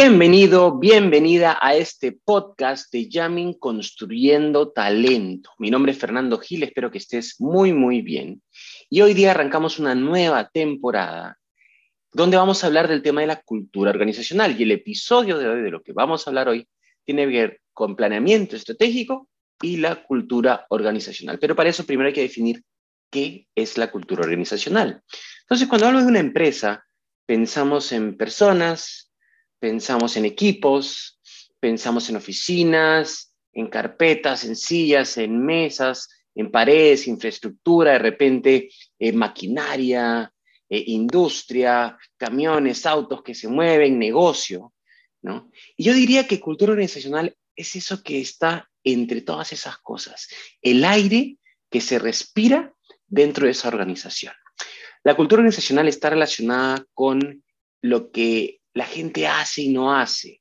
Bienvenido, bienvenida a este podcast de Yamin Construyendo Talento. Mi nombre es Fernando Gil, espero que estés muy, muy bien. Y hoy día arrancamos una nueva temporada donde vamos a hablar del tema de la cultura organizacional. Y el episodio de hoy, de lo que vamos a hablar hoy, tiene que ver con planeamiento estratégico y la cultura organizacional. Pero para eso primero hay que definir qué es la cultura organizacional. Entonces, cuando hablo de una empresa, pensamos en personas, pensamos en equipos, pensamos en oficinas, en carpetas, en sillas, en mesas, en paredes, infraestructura, de repente eh, maquinaria, eh, industria, camiones, autos que se mueven, negocio. ¿no? Y yo diría que cultura organizacional es eso que está entre todas esas cosas, el aire que se respira dentro de esa organización. La cultura organizacional está relacionada con lo que la gente hace y no hace,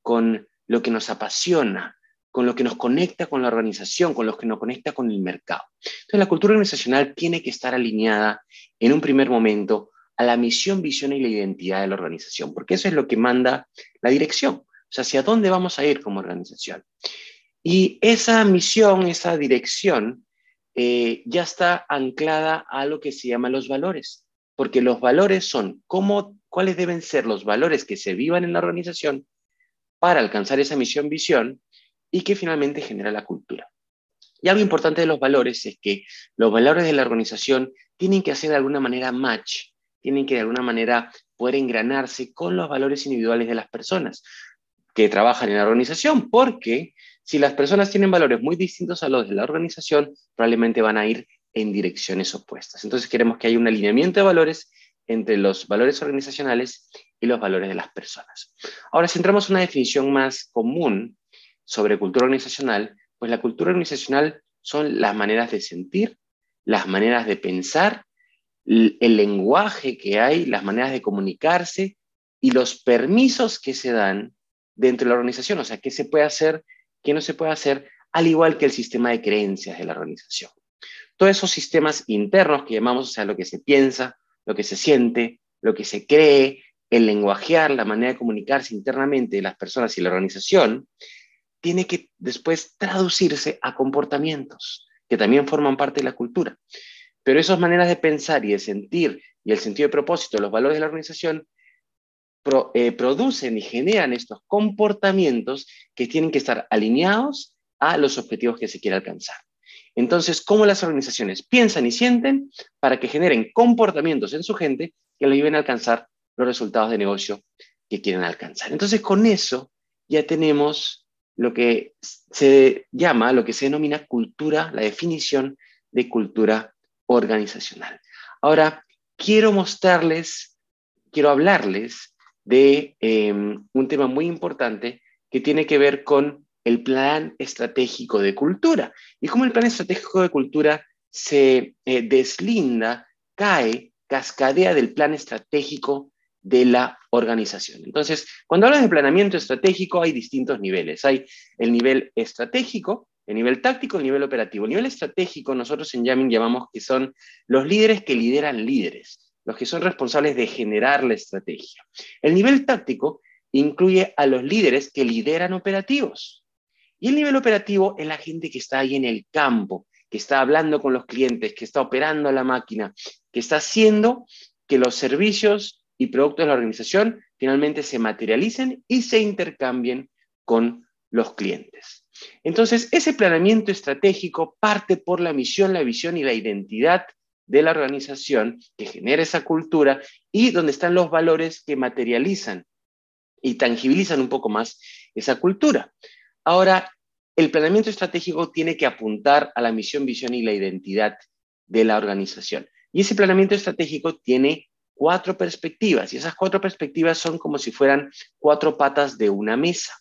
con lo que nos apasiona, con lo que nos conecta con la organización, con lo que nos conecta con el mercado. Entonces, la cultura organizacional tiene que estar alineada en un primer momento a la misión, visión y la identidad de la organización, porque eso es lo que manda la dirección, o sea, hacia dónde vamos a ir como organización. Y esa misión, esa dirección, eh, ya está anclada a lo que se llama los valores, porque los valores son cómo cuáles deben ser los valores que se vivan en la organización para alcanzar esa misión, visión y que finalmente genera la cultura. Y algo importante de los valores es que los valores de la organización tienen que hacer de alguna manera match, tienen que de alguna manera poder engranarse con los valores individuales de las personas que trabajan en la organización, porque si las personas tienen valores muy distintos a los de la organización, probablemente van a ir en direcciones opuestas. Entonces queremos que haya un alineamiento de valores entre los valores organizacionales y los valores de las personas. Ahora, si entramos a una definición más común sobre cultura organizacional, pues la cultura organizacional son las maneras de sentir, las maneras de pensar, el lenguaje que hay, las maneras de comunicarse y los permisos que se dan dentro de la organización, o sea, qué se puede hacer, qué no se puede hacer, al igual que el sistema de creencias de la organización. Todos esos sistemas internos que llamamos, o sea, lo que se piensa, lo que se siente, lo que se cree, el lenguajear, la manera de comunicarse internamente de las personas y la organización, tiene que después traducirse a comportamientos que también forman parte de la cultura. Pero esas maneras de pensar y de sentir y el sentido de propósito, los valores de la organización, eh, producen y generan estos comportamientos que tienen que estar alineados a los objetivos que se quiere alcanzar. Entonces, ¿cómo las organizaciones piensan y sienten para que generen comportamientos en su gente que le lleven a alcanzar los resultados de negocio que quieren alcanzar? Entonces, con eso ya tenemos lo que se llama, lo que se denomina cultura, la definición de cultura organizacional. Ahora, quiero mostrarles, quiero hablarles de em, un tema muy importante que tiene que ver con el plan estratégico de cultura. Y cómo el plan estratégico de cultura se eh, deslinda, cae, cascadea del plan estratégico de la organización. Entonces, cuando hablas de planeamiento estratégico hay distintos niveles. Hay el nivel estratégico, el nivel táctico, el nivel operativo. El nivel estratégico nosotros en Yamin llamamos que son los líderes que lideran líderes, los que son responsables de generar la estrategia. El nivel táctico incluye a los líderes que lideran operativos. Y el nivel operativo es la gente que está ahí en el campo, que está hablando con los clientes, que está operando la máquina, que está haciendo que los servicios y productos de la organización finalmente se materialicen y se intercambien con los clientes. Entonces, ese planeamiento estratégico parte por la misión, la visión y la identidad de la organización que genera esa cultura y donde están los valores que materializan y tangibilizan un poco más esa cultura. Ahora, el planeamiento estratégico tiene que apuntar a la misión, visión y la identidad de la organización. Y ese planeamiento estratégico tiene cuatro perspectivas y esas cuatro perspectivas son como si fueran cuatro patas de una mesa.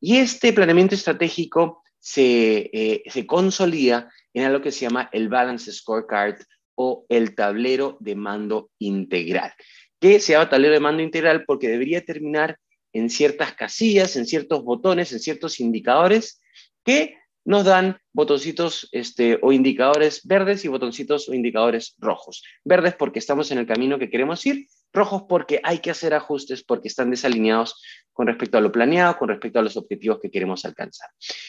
Y este planeamiento estratégico se, eh, se consolida en algo que se llama el Balance Scorecard o el tablero de mando integral, que se llama tablero de mando integral porque debería terminar en ciertas casillas, en ciertos botones, en ciertos indicadores que nos dan botoncitos este, o indicadores verdes y botoncitos o indicadores rojos. Verdes porque estamos en el camino que queremos ir rojos porque hay que hacer ajustes porque están desalineados con respecto a lo planeado, con respecto a los objetivos que queremos alcanzar.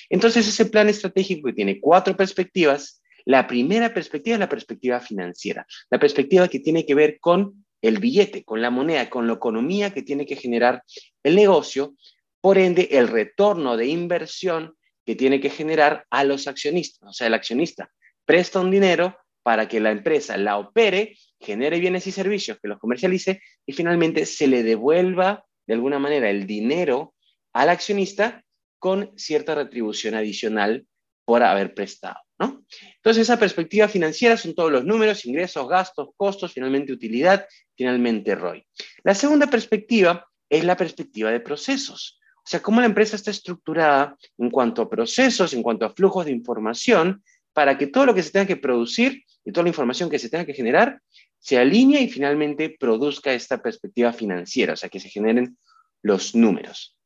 Entonces, ese plan estratégico que tiene cuatro perspectivas, la primera perspectiva es la perspectiva financiera, la perspectiva que tiene que ver con el billete, con la moneda, con la economía que tiene que generar el negocio, por ende, el retorno de inversión que tiene que generar a los accionistas. O sea, el accionista presta un dinero para que la empresa la opere, genere bienes y servicios, que los comercialice y finalmente se le devuelva de alguna manera el dinero al accionista con cierta retribución adicional por haber prestado. ¿no? Entonces, esa perspectiva financiera son todos los números, ingresos, gastos, costos, finalmente utilidad, finalmente ROI. La segunda perspectiva es la perspectiva de procesos. O sea, cómo la empresa está estructurada en cuanto a procesos, en cuanto a flujos de información, para que todo lo que se tenga que producir y toda la información que se tenga que generar se alinee y finalmente produzca esta perspectiva financiera, o sea, que se generen los números.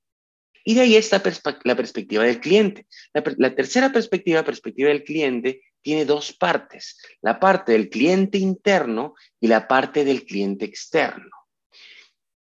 Y de ahí está la perspectiva del cliente. La, la tercera perspectiva, perspectiva del cliente, tiene dos partes, la parte del cliente interno y la parte del cliente externo.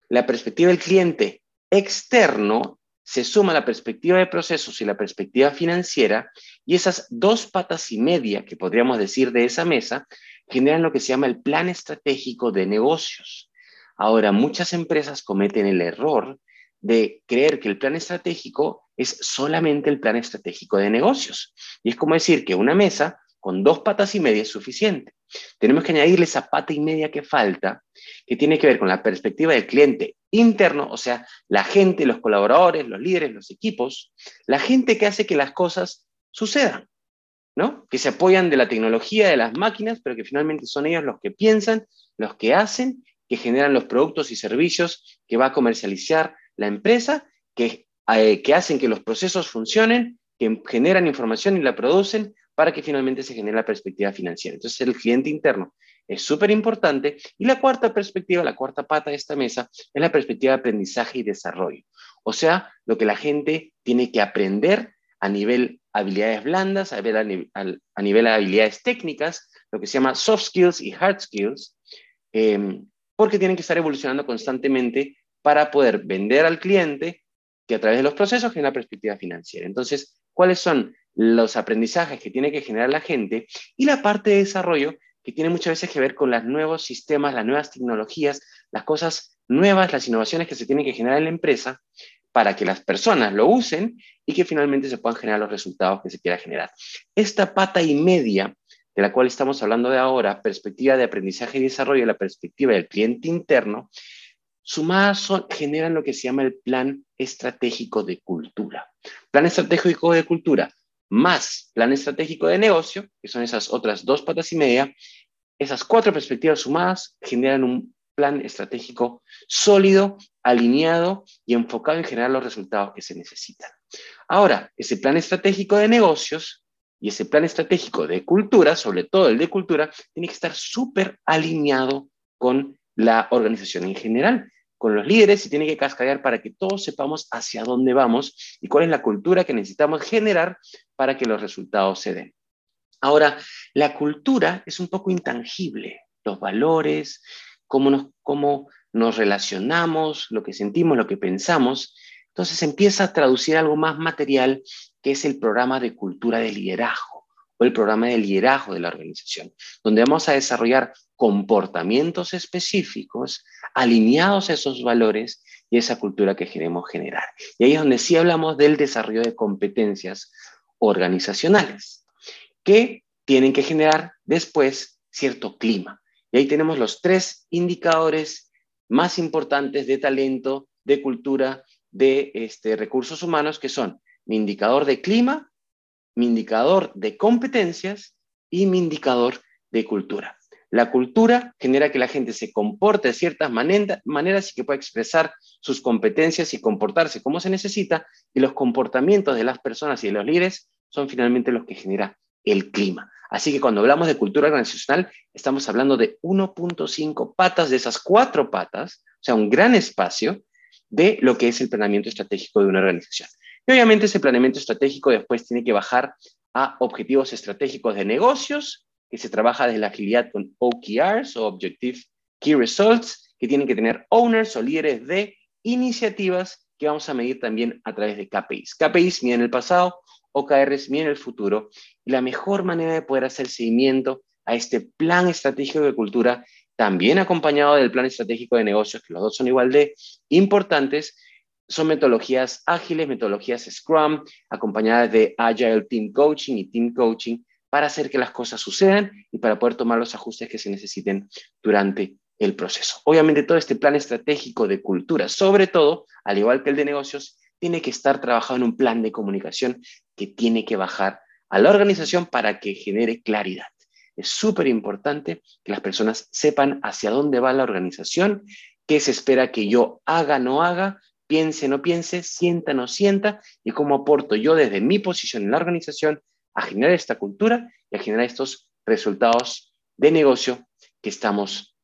La perspectiva del cliente externo se suma la perspectiva de procesos y la perspectiva financiera, y esas dos patas y media que podríamos decir de esa mesa generan lo que se llama el plan estratégico de negocios. Ahora, muchas empresas cometen el error de creer que el plan estratégico es solamente el plan estratégico de negocios. Y es como decir que una mesa con dos patas y media es suficiente. Tenemos que añadirle esa pata y media que falta, que tiene que ver con la perspectiva del cliente interno, o sea, la gente, los colaboradores, los líderes, los equipos, la gente que hace que las cosas sucedan, ¿no? Que se apoyan de la tecnología, de las máquinas, pero que finalmente son ellos los que piensan, los que hacen, que generan los productos y servicios que va a comercializar la empresa, que, eh, que hacen que los procesos funcionen, que generan información y la producen, para que finalmente se genere la perspectiva financiera. Entonces, el cliente interno es súper importante. Y la cuarta perspectiva, la cuarta pata de esta mesa, es la perspectiva de aprendizaje y desarrollo. O sea, lo que la gente tiene que aprender a nivel habilidades blandas, a nivel, a nivel habilidades técnicas, lo que se llama soft skills y hard skills, em, porque tienen que estar evolucionando constantemente para poder vender al cliente que a través de los procesos genera perspectiva financiera. Entonces, ¿cuáles son los aprendizajes que tiene que generar la gente y la parte de desarrollo que tiene muchas veces que ver con los nuevos sistemas, las nuevas tecnologías, las cosas nuevas, las innovaciones que se tienen que generar en la empresa para que las personas lo usen y que finalmente se puedan generar los resultados que se quiera generar. Esta pata y media de la cual estamos hablando de ahora, perspectiva de aprendizaje y desarrollo, la perspectiva del cliente interno, sumadas generan lo que se llama el plan estratégico de cultura. Plan estratégico de cultura más plan estratégico de negocio, que son esas otras dos patas y media, esas cuatro perspectivas sumadas generan un plan estratégico sólido, alineado y enfocado en generar los resultados que se necesitan. Ahora, ese plan estratégico de negocios y ese plan estratégico de cultura, sobre todo el de cultura, tiene que estar súper alineado con la organización en general con los líderes y tiene que cascadear para que todos sepamos hacia dónde vamos y cuál es la cultura que necesitamos generar para que los resultados se den. Ahora, la cultura es un poco intangible, los valores, cómo nos, cómo nos relacionamos, lo que sentimos, lo que pensamos. Entonces empieza a traducir algo más material que es el programa de cultura de liderazgo o el programa de liderazgo de la organización, donde vamos a desarrollar comportamientos específicos alineados a esos valores y esa cultura que queremos generar. Y ahí es donde sí hablamos del desarrollo de competencias organizacionales, que tienen que generar después cierto clima. Y ahí tenemos los tres indicadores más importantes de talento, de cultura, de este, recursos humanos, que son mi indicador de clima, mi indicador de competencias y mi indicador de cultura. La cultura genera que la gente se comporte de ciertas maneras y que pueda expresar sus competencias y comportarse como se necesita, y los comportamientos de las personas y de los líderes son finalmente los que genera el clima. Así que cuando hablamos de cultura organizacional, estamos hablando de 1.5 patas de esas cuatro patas, o sea, un gran espacio de lo que es el planeamiento estratégico de una organización. Y obviamente ese planeamiento estratégico después tiene que bajar a objetivos estratégicos de negocios, que se trabaja desde la agilidad con OKRs o Objective Key Results, que tienen que tener owners o líderes de iniciativas que vamos a medir también a través de KPIs. KPIs miden el pasado, OKRs miden el futuro. Y la mejor manera de poder hacer seguimiento a este plan estratégico de cultura, también acompañado del plan estratégico de negocios, que los dos son igual de importantes, son metodologías ágiles, metodologías Scrum, acompañadas de Agile Team Coaching y Team Coaching, para hacer que las cosas sucedan y para poder tomar los ajustes que se necesiten durante el proceso. Obviamente todo este plan estratégico de cultura, sobre todo, al igual que el de negocios, tiene que estar trabajado en un plan de comunicación que tiene que bajar a la organización para que genere claridad. Es súper importante que las personas sepan hacia dónde va la organización, qué se espera que yo haga, no haga, piense, no piense, sienta, no sienta, y cómo aporto yo desde mi posición en la organización a generar esta cultura y a generar estos resultados de negocio que estamos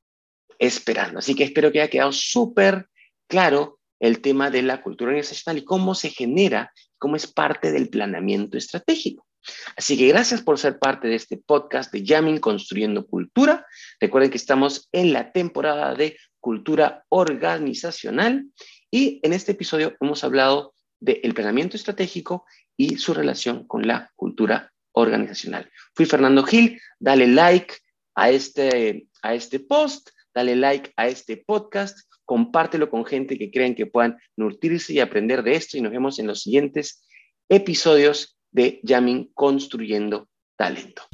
esperando. Así que espero que haya quedado súper claro el tema de la cultura organizacional y cómo se genera, cómo es parte del planeamiento estratégico. Así que gracias por ser parte de este podcast de Yamin Construyendo Cultura. Recuerden que estamos en la temporada de cultura organizacional y en este episodio hemos hablado del planeamiento estratégico y su relación con la cultura organizacional. Fui Fernando Gil, dale like a este, a este post, dale like a este podcast, compártelo con gente que crean que puedan nutrirse y aprender de esto y nos vemos en los siguientes episodios de Yamin Construyendo Talento.